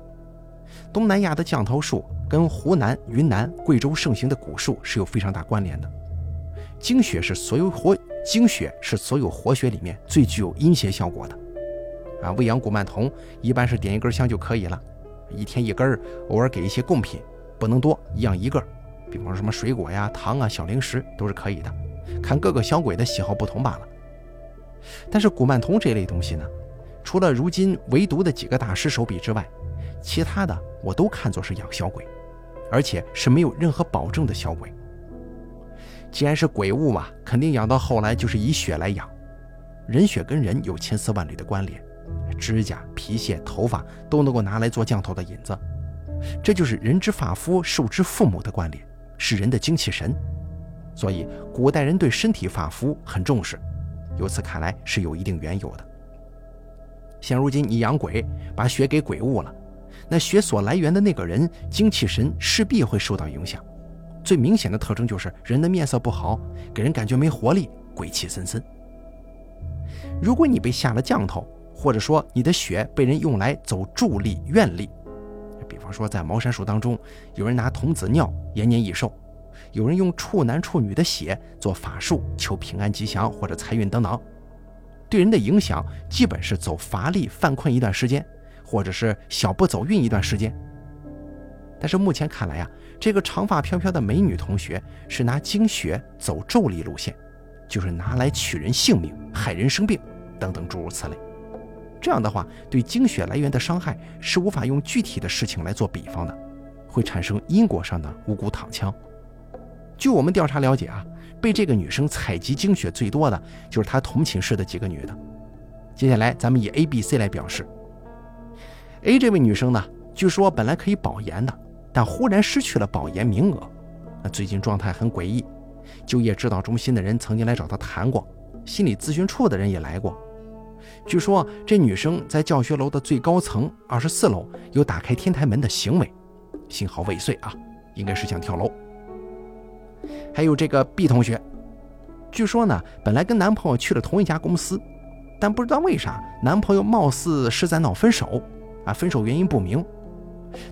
东南亚的降头术跟湖南、云南、贵州盛行的蛊术是有非常大关联的。精血是所有活精血是所有活血里面最具有阴邪效果的。啊，喂养古曼童一般是点一根香就可以了，一天一根，偶尔给一些贡品，不能多，一样一个。比方说什么水果呀、糖啊、小零食都是可以的，看各个小鬼的喜好不同罢了。但是古曼童这类东西呢，除了如今唯独的几个大师手笔之外，其他的我都看作是养小鬼，而且是没有任何保证的小鬼。既然是鬼物嘛，肯定养到后来就是以血来养。人血跟人有千丝万缕的关联，指甲、皮屑、头发都能够拿来做降头的引子，这就是人之发肤受之父母的关联，是人的精气神。所以古代人对身体发肤很重视，由此看来是有一定缘由的。现如今你养鬼，把血给鬼物了，那血所来源的那个人精气神势必会受到影响。最明显的特征就是人的面色不好，给人感觉没活力，鬼气森森。如果你被下了降头，或者说你的血被人用来走助力、愿力，比方说在茅山术当中，有人拿童子尿延年益寿，有人用处男处女的血做法术求平安吉祥或者财运等等，对人的影响基本是走乏力、犯困一段时间，或者是小不走运一段时间。但是目前看来啊。这个长发飘飘的美女同学是拿精血走咒力路线，就是拿来取人性命、害人生病等等诸如此类。这样的话，对精血来源的伤害是无法用具体的事情来做比方的，会产生因果上的无辜躺枪。据我们调查了解啊，被这个女生采集精血最多的就是她同寝室的几个女的。接下来咱们以 A、B、C 来表示。A 这位女生呢，据说本来可以保研的。但忽然失去了保研名额，那最近状态很诡异。就业指导中心的人曾经来找他谈过，心理咨询处的人也来过。据说这女生在教学楼的最高层二十四楼有打开天台门的行为，幸好未遂啊，应该是想跳楼。还有这个 B 同学，据说呢，本来跟男朋友去了同一家公司，但不知道为啥男朋友貌似是在闹分手，啊，分手原因不明。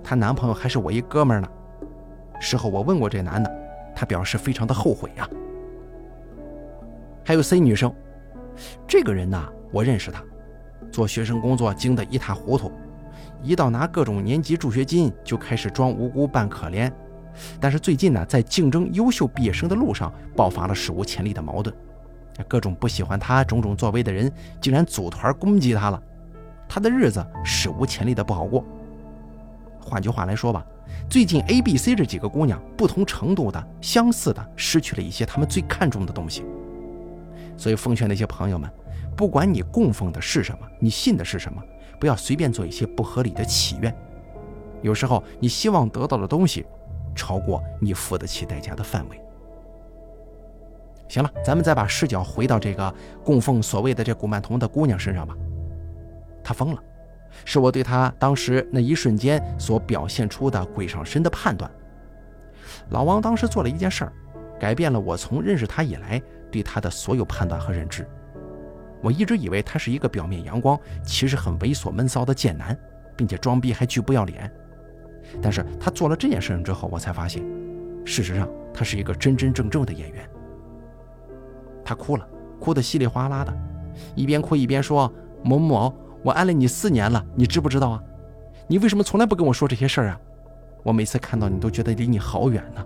她男朋友还是我一哥们呢。事后我问过这男的，他表示非常的后悔呀。还有 C 女生，这个人呢，我认识她，做学生工作精得一塌糊涂，一到拿各种年级助学金就开始装无辜扮可怜。但是最近呢，在竞争优秀毕业生的路上爆发了史无前例的矛盾，各种不喜欢他种种作为的人竟然组团攻击他了，他的日子史无前例的不好过。换句话来说吧，最近 A、B、C 这几个姑娘不同程度的、相似的失去了一些她们最看重的东西。所以奉劝那些朋友们，不管你供奉的是什么，你信的是什么，不要随便做一些不合理的祈愿。有时候你希望得到的东西，超过你付得起代价的范围。行了，咱们再把视角回到这个供奉所谓的这古曼童的姑娘身上吧。她疯了。是我对他当时那一瞬间所表现出的鬼上身的判断。老王当时做了一件事儿，改变了我从认识他以来对他的所有判断和认知。我一直以为他是一个表面阳光，其实很猥琐闷骚的贱男，并且装逼还巨不要脸。但是他做了这件事情之后，我才发现，事实上他是一个真真正正的演员。他哭了，哭得稀里哗啦的，一边哭一边说：“某某。”我爱了你四年了，你知不知道啊？你为什么从来不跟我说这些事儿啊？我每次看到你都觉得离你好远呢。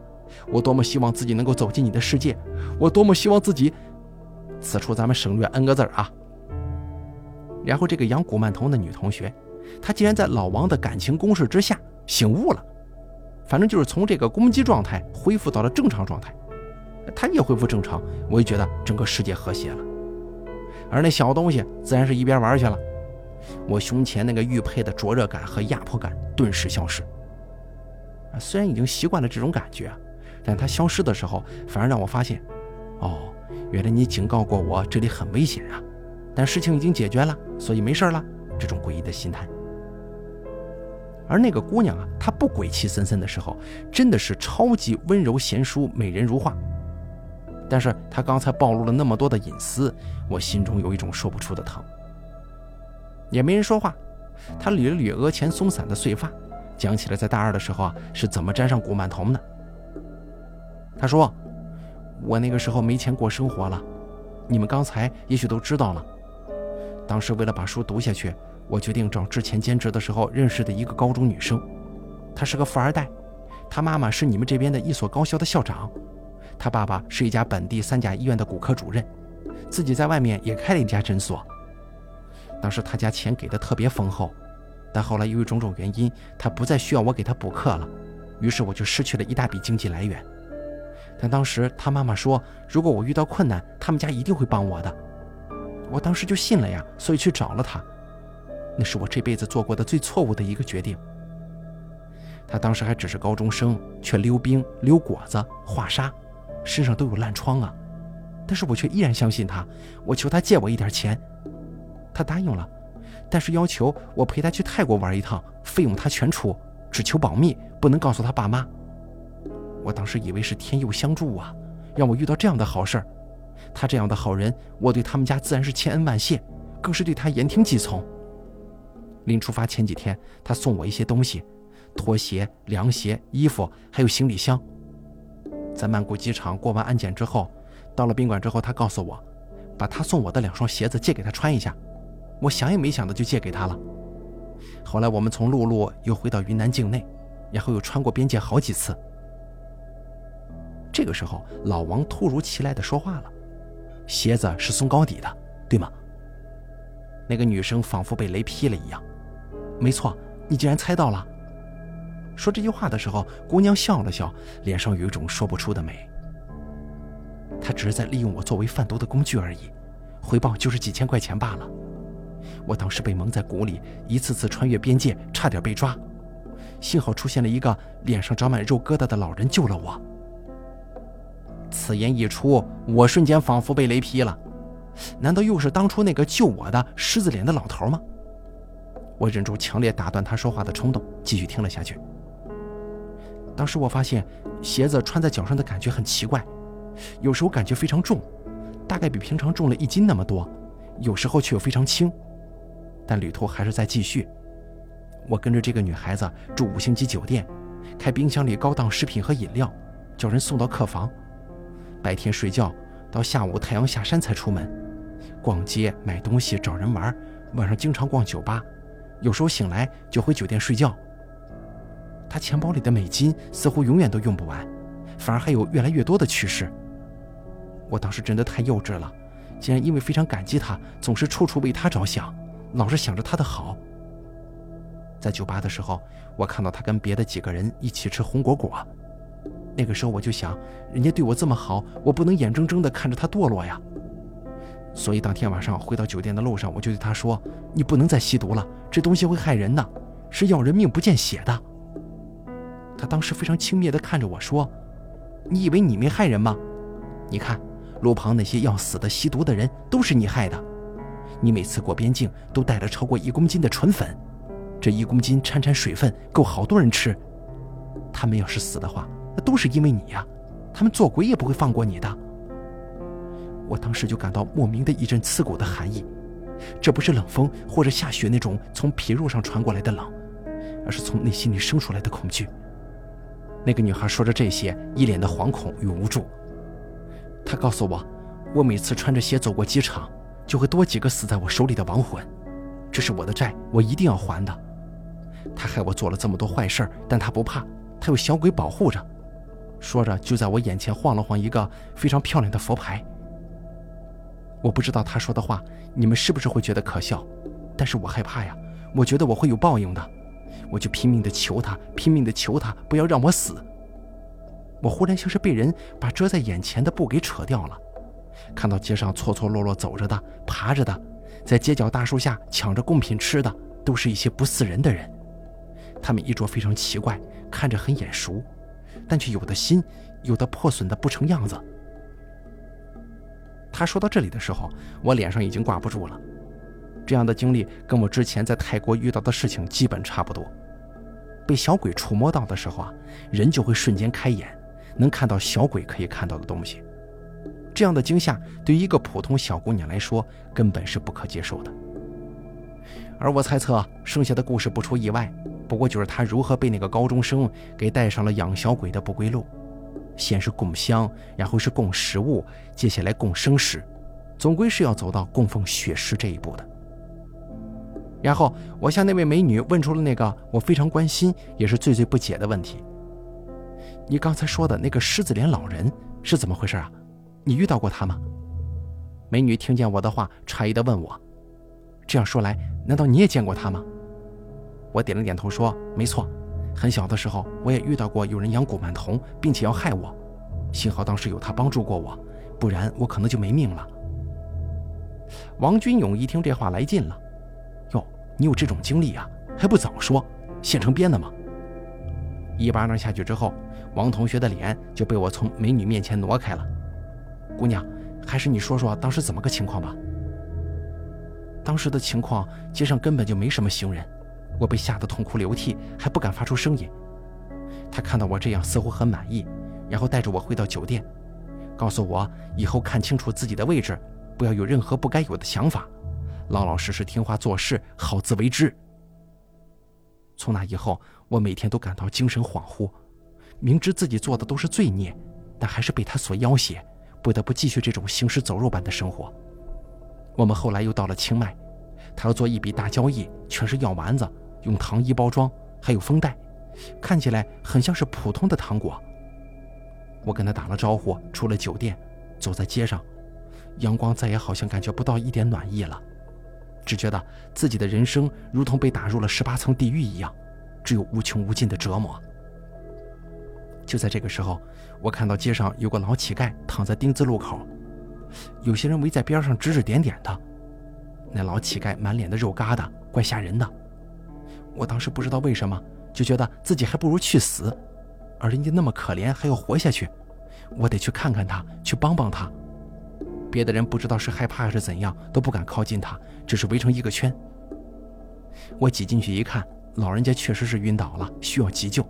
我多么希望自己能够走进你的世界，我多么希望自己……此处咱们省略 n 个字儿啊。然后这个养古曼童的女同学，她竟然在老王的感情攻势之下醒悟了，反正就是从这个攻击状态恢复到了正常状态。她也恢复正常，我就觉得整个世界和谐了。而那小东西自然是一边玩去了。我胸前那个玉佩的灼热感和压迫感顿时消失。虽然已经习惯了这种感觉，但它消失的时候，反而让我发现，哦，原来你警告过我这里很危险啊！但事情已经解决了，所以没事了。这种诡异的心态。而那个姑娘啊，她不鬼气森森的时候，真的是超级温柔贤淑、美人如画。但是她刚才暴露了那么多的隐私，我心中有一种说不出的疼。也没人说话，他捋了捋额前松散的碎发，讲起了在大二的时候啊是怎么沾上古曼童的。他说：“我那个时候没钱过生活了，你们刚才也许都知道了。当时为了把书读下去，我决定找之前兼职的时候认识的一个高中女生，她是个富二代，她妈妈是你们这边的一所高校的校长，她爸爸是一家本地三甲医院的骨科主任，自己在外面也开了一家诊所。当时他家钱给的特别丰厚，但后来由于种种原因，他不再需要我给他补课了，于是我就失去了一大笔经济来源。但当时他妈妈说，如果我遇到困难，他们家一定会帮我的。我当时就信了呀，所以去找了他。那是我这辈子做过的最错误的一个决定。他当时还只是高中生，却溜冰、溜果子、画沙，身上都有烂疮啊。但是我却依然相信他，我求他借我一点钱。他答应了，但是要求我陪他去泰国玩一趟，费用他全出，只求保密，不能告诉他爸妈。我当时以为是天佑相助啊，让我遇到这样的好事儿。他这样的好人，我对他们家自然是千恩万谢，更是对他言听计从。临出发前几天，他送我一些东西，拖鞋、凉鞋、衣服，还有行李箱。在曼谷机场过完安检之后，到了宾馆之后，他告诉我，把他送我的两双鞋子借给他穿一下。我想也没想的就借给他了。后来我们从陆路又回到云南境内，然后又穿过边界好几次。这个时候，老王突如其来的说话了：“鞋子是松糕底的，对吗？”那个女生仿佛被雷劈了一样：“没错，你竟然猜到了。”说这句话的时候，姑娘笑了笑，脸上有一种说不出的美。她只是在利用我作为贩毒的工具而已，回报就是几千块钱罢了。我当时被蒙在鼓里，一次次穿越边界，差点被抓。幸好出现了一个脸上长满肉疙瘩的老人救了我。此言一出，我瞬间仿佛被雷劈了。难道又是当初那个救我的狮子脸的老头吗？我忍住强烈打断他说话的冲动，继续听了下去。当时我发现鞋子穿在脚上的感觉很奇怪，有时候感觉非常重，大概比平常重了一斤那么多；有时候却又非常轻。但旅途还是在继续。我跟着这个女孩子住五星级酒店，开冰箱里高档食品和饮料，叫人送到客房。白天睡觉，到下午太阳下山才出门，逛街买东西找人玩。晚上经常逛酒吧，有时候醒来就回酒店睡觉。他钱包里的美金似乎永远都用不完，反而还有越来越多的趋势。我当时真的太幼稚了，竟然因为非常感激他，总是处处为他着想。老是想着他的好。在酒吧的时候，我看到他跟别的几个人一起吃红果果，那个时候我就想，人家对我这么好，我不能眼睁睁地看着他堕落呀。所以当天晚上回到酒店的路上，我就对他说：“你不能再吸毒了，这东西会害人的，是要人命不见血的。”他当时非常轻蔑地看着我说：“你以为你没害人吗？你看，路旁那些要死的吸毒的人，都是你害的。”你每次过边境都带了超过一公斤的纯粉，这一公斤掺掺水分，够好多人吃。他们要是死的话，那都是因为你呀！他们做鬼也不会放过你的。我当时就感到莫名的一阵刺骨的寒意，这不是冷风或者下雪那种从皮肉上传过来的冷，而是从内心里生出来的恐惧。那个女孩说着这些，一脸的惶恐与无助。她告诉我，我每次穿着鞋走过机场。就会多几个死在我手里的亡魂，这是我的债，我一定要还的。他害我做了这么多坏事但他不怕，他有小鬼保护着。说着，就在我眼前晃了晃一个非常漂亮的佛牌。我不知道他说的话你们是不是会觉得可笑，但是我害怕呀，我觉得我会有报应的，我就拼命的求他，拼命的求他不要让我死。我忽然像是被人把遮在眼前的布给扯掉了。看到街上错错落落走着的、爬着的，在街角大树下抢着贡品吃的，都是一些不似人的人。他们衣着非常奇怪，看着很眼熟，但却有的新，有的破损的不成样子。他说到这里的时候，我脸上已经挂不住了。这样的经历跟我之前在泰国遇到的事情基本差不多。被小鬼触摸到的时候啊，人就会瞬间开眼，能看到小鬼可以看到的东西。这样的惊吓对于一个普通小姑娘来说根本是不可接受的。而我猜测，剩下的故事不出意外，不过就是她如何被那个高中生给带上了养小鬼的不归路。先是供香，然后是供食物，接下来供生食，总归是要走到供奉血食这一步的。然后我向那位美女问出了那个我非常关心也是最最不解的问题：你刚才说的那个狮子脸老人是怎么回事啊？你遇到过他吗？美女听见我的话，诧异地问我：“这样说来，难道你也见过他吗？”我点了点头，说：“没错，很小的时候我也遇到过有人养古曼童，并且要害我，幸好当时有他帮助过我，不然我可能就没命了。”王军勇一听这话来劲了：“哟，你有这种经历啊？还不早说，现成编的吗？”一巴掌下去之后，王同学的脸就被我从美女面前挪开了。姑娘。还是你说说当时怎么个情况吧。当时的情况，街上根本就没什么行人，我被吓得痛哭流涕，还不敢发出声音。他看到我这样，似乎很满意，然后带着我回到酒店，告诉我以后看清楚自己的位置，不要有任何不该有的想法，老老实实听话做事，好自为之。从那以后，我每天都感到精神恍惚，明知自己做的都是罪孽，但还是被他所要挟。不得不继续这种行尸走肉般的生活。我们后来又到了清迈，他要做一笔大交易，全是药丸子，用糖衣包装，还有封袋，看起来很像是普通的糖果。我跟他打了招呼，出了酒店，走在街上，阳光再也好像感觉不到一点暖意了，只觉得自己的人生如同被打入了十八层地狱一样，只有无穷无尽的折磨。就在这个时候，我看到街上有个老乞丐躺在丁字路口，有些人围在边上指指点点的。那老乞丐满脸的肉疙瘩，怪吓人的。我当时不知道为什么，就觉得自己还不如去死，而人家那么可怜，还要活下去，我得去看看他，去帮帮他。别的人不知道是害怕还是怎样，都不敢靠近他，只是围成一个圈。我挤进去一看，老人家确实是晕倒了，需要急救。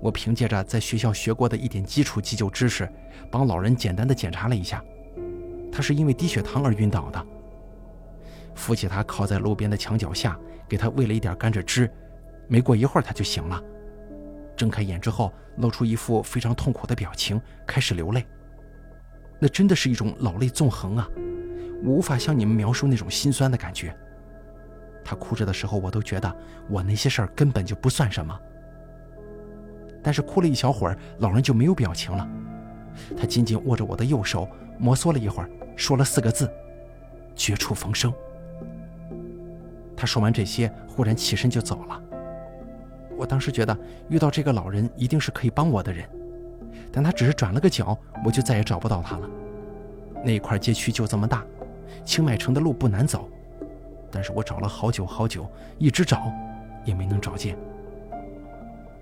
我凭借着在学校学过的一点基础急救知识，帮老人简单的检查了一下，他是因为低血糖而晕倒的。扶起他靠在路边的墙脚下，给他喂了一点甘蔗汁，没过一会儿他就醒了。睁开眼之后，露出一副非常痛苦的表情，开始流泪。那真的是一种老泪纵横啊！我无法向你们描述那种心酸的感觉。他哭着的时候，我都觉得我那些事儿根本就不算什么。但是哭了一小会儿，老人就没有表情了。他紧紧握着我的右手，摩挲了一会儿，说了四个字：“绝处逢生。”他说完这些，忽然起身就走了。我当时觉得遇到这个老人一定是可以帮我的人，但他只是转了个角，我就再也找不到他了。那一块街区就这么大，清迈城的路不难走，但是我找了好久好久，一直找，也没能找见。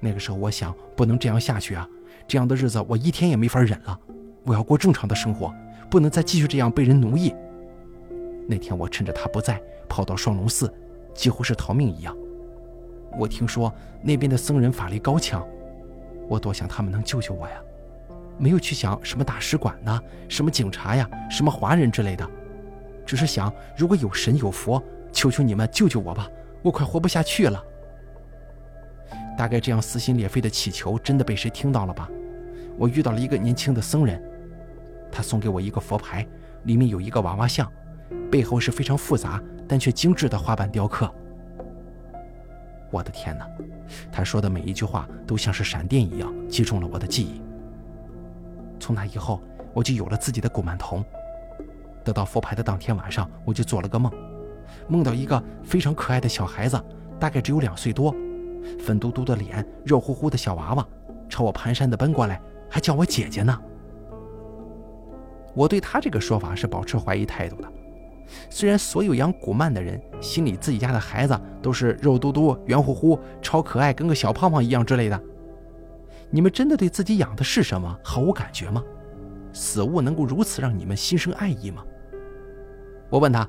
那个时候，我想不能这样下去啊！这样的日子我一天也没法忍了。我要过正常的生活，不能再继续这样被人奴役。那天我趁着他不在，跑到双龙寺，几乎是逃命一样。我听说那边的僧人法力高强，我多想他们能救救我呀！没有去想什么大使馆呐，什么警察呀，什么华人之类的，只是想如果有神有佛，求求你们救救我吧！我快活不下去了。大概这样撕心裂肺的祈求，真的被谁听到了吧？我遇到了一个年轻的僧人，他送给我一个佛牌，里面有一个娃娃像，背后是非常复杂但却精致的花瓣雕刻。我的天哪！他说的每一句话都像是闪电一样击中了我的记忆。从那以后，我就有了自己的古曼童。得到佛牌的当天晚上，我就做了个梦，梦到一个非常可爱的小孩子，大概只有两岁多。粉嘟嘟的脸，肉乎乎的小娃娃，朝我蹒跚地奔过来，还叫我姐姐呢。我对他这个说法是保持怀疑态度的。虽然所有养古曼的人心里自己家的孩子都是肉嘟嘟、圆乎乎、超可爱，跟个小胖胖一样之类的，你们真的对自己养的是什么毫无感觉吗？死物能够如此让你们心生爱意吗？我问他，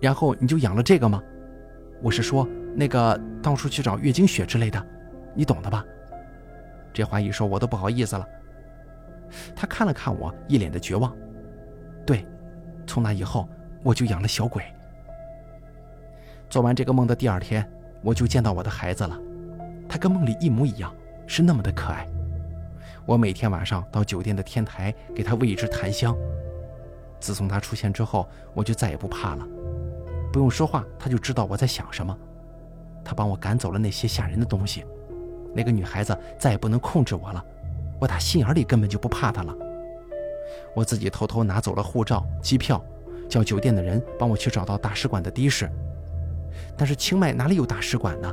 然后你就养了这个吗？我是说。那个到处去找月经血之类的，你懂的吧？这话一说，我都不好意思了。他看了看我，一脸的绝望。对，从那以后，我就养了小鬼。做完这个梦的第二天，我就见到我的孩子了，他跟梦里一模一样，是那么的可爱。我每天晚上到酒店的天台给他喂一只檀香。自从他出现之后，我就再也不怕了，不用说话，他就知道我在想什么。他帮我赶走了那些吓人的东西，那个女孩子再也不能控制我了，我打心眼里根本就不怕她了。我自己偷偷拿走了护照、机票，叫酒店的人帮我去找到大使馆的的士。但是清迈哪里有大使馆呢？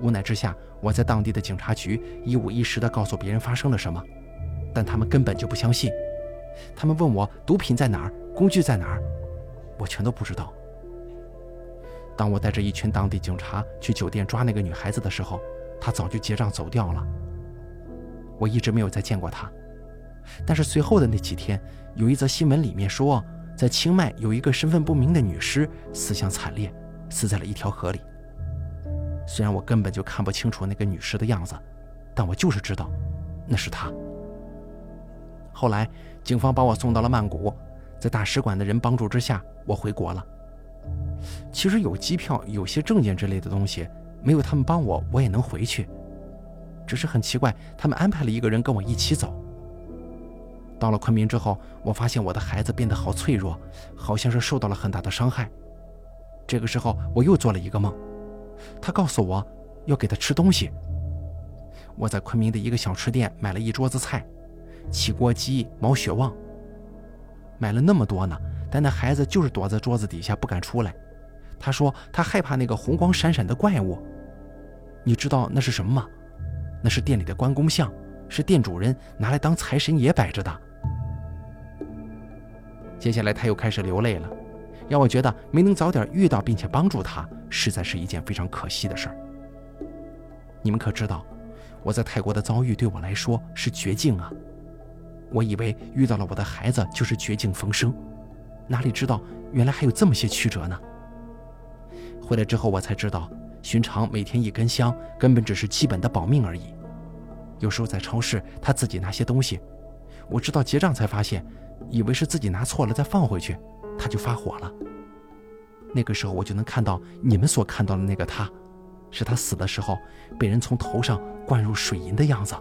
无奈之下，我在当地的警察局一五一十地告诉别人发生了什么，但他们根本就不相信。他们问我毒品在哪儿，工具在哪儿，我全都不知道。当我带着一群当地警察去酒店抓那个女孩子的时候，她早就结账走掉了。我一直没有再见过她。但是随后的那几天，有一则新闻里面说，在清迈有一个身份不明的女尸死相惨烈，死在了一条河里。虽然我根本就看不清楚那个女尸的样子，但我就是知道，那是她。后来警方把我送到了曼谷，在大使馆的人帮助之下，我回国了。其实有机票、有些证件之类的东西，没有他们帮我，我也能回去。只是很奇怪，他们安排了一个人跟我一起走。到了昆明之后，我发现我的孩子变得好脆弱，好像是受到了很大的伤害。这个时候，我又做了一个梦，他告诉我要给他吃东西。我在昆明的一个小吃店买了一桌子菜，起锅鸡、毛血旺，买了那么多呢，但那孩子就是躲在桌子底下不敢出来。他说他害怕那个红光闪闪的怪物。你知道那是什么吗？那是店里的关公像，是店主人拿来当财神爷摆着的。接下来他又开始流泪了，让我觉得没能早点遇到并且帮助他，实在是一件非常可惜的事儿。你们可知道，我在泰国的遭遇对我来说是绝境啊！我以为遇到了我的孩子就是绝境逢生，哪里知道原来还有这么些曲折呢？回来之后我才知道，寻常每天一根香根本只是基本的保命而已。有时候在超市他自己拿些东西，我直到结账才发现。以为是自己拿错了，再放回去，他就发火了。那个时候，我就能看到你们所看到的那个他，是他死的时候被人从头上灌入水银的样子。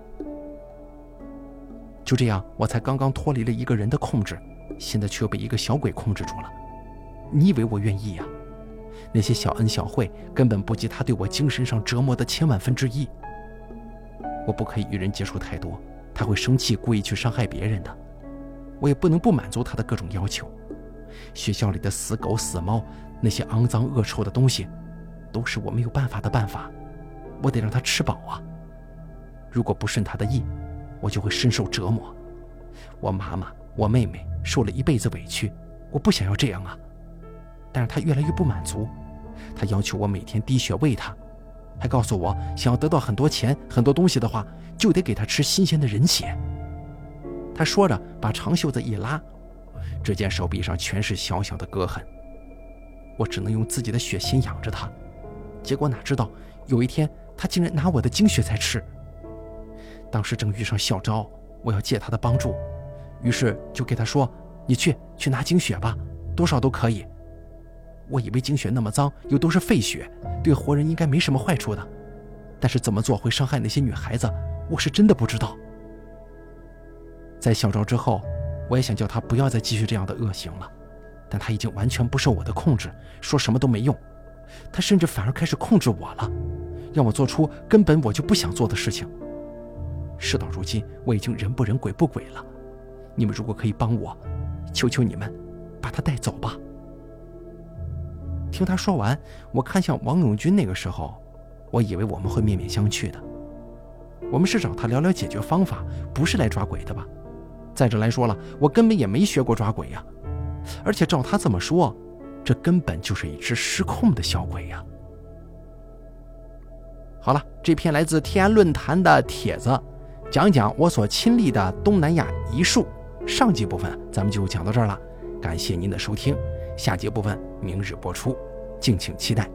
就这样，我才刚刚脱离了一个人的控制，现在却被一个小鬼控制住了。你以为我愿意呀？那些小恩小惠根本不及他对我精神上折磨的千万分之一。我不可以与人接触太多，他会生气，故意去伤害别人的。我也不能不满足他的各种要求。学校里的死狗、死猫，那些肮脏恶臭的东西，都是我没有办法的办法。我得让他吃饱啊！如果不顺他的意，我就会深受折磨。我妈妈、我妹妹受了一辈子委屈，我不想要这样啊！但是他越来越不满足，他要求我每天滴血喂他，还告诉我，想要得到很多钱、很多东西的话，就得给他吃新鲜的人血。他说着，把长袖子一拉，只见手臂上全是小小的割痕。我只能用自己的血先养着他，结果哪知道有一天他竟然拿我的精血在吃。当时正遇上校招，我要借他的帮助，于是就给他说：“你去去拿精血吧，多少都可以。”我以为精血那么脏，又都是废血，对活人应该没什么坏处的，但是怎么做会伤害那些女孩子，我是真的不知道。在小昭之后，我也想叫他不要再继续这样的恶行了，但他已经完全不受我的控制，说什么都没用。他甚至反而开始控制我了，让我做出根本我就不想做的事情。事到如今，我已经人不人鬼不鬼了。你们如果可以帮我，求求你们，把他带走吧。听他说完，我看向王永军。那个时候，我以为我们会面面相觑的。我们是找他聊聊解决方法，不是来抓鬼的吧？再者来说了，我根本也没学过抓鬼呀，而且照他这么说，这根本就是一只失控的小鬼呀。好了，这篇来自天安论坛的帖子，讲讲我所亲历的东南亚遗术。上集部分咱们就讲到这儿了，感谢您的收听，下节部分明日播出，敬请期待。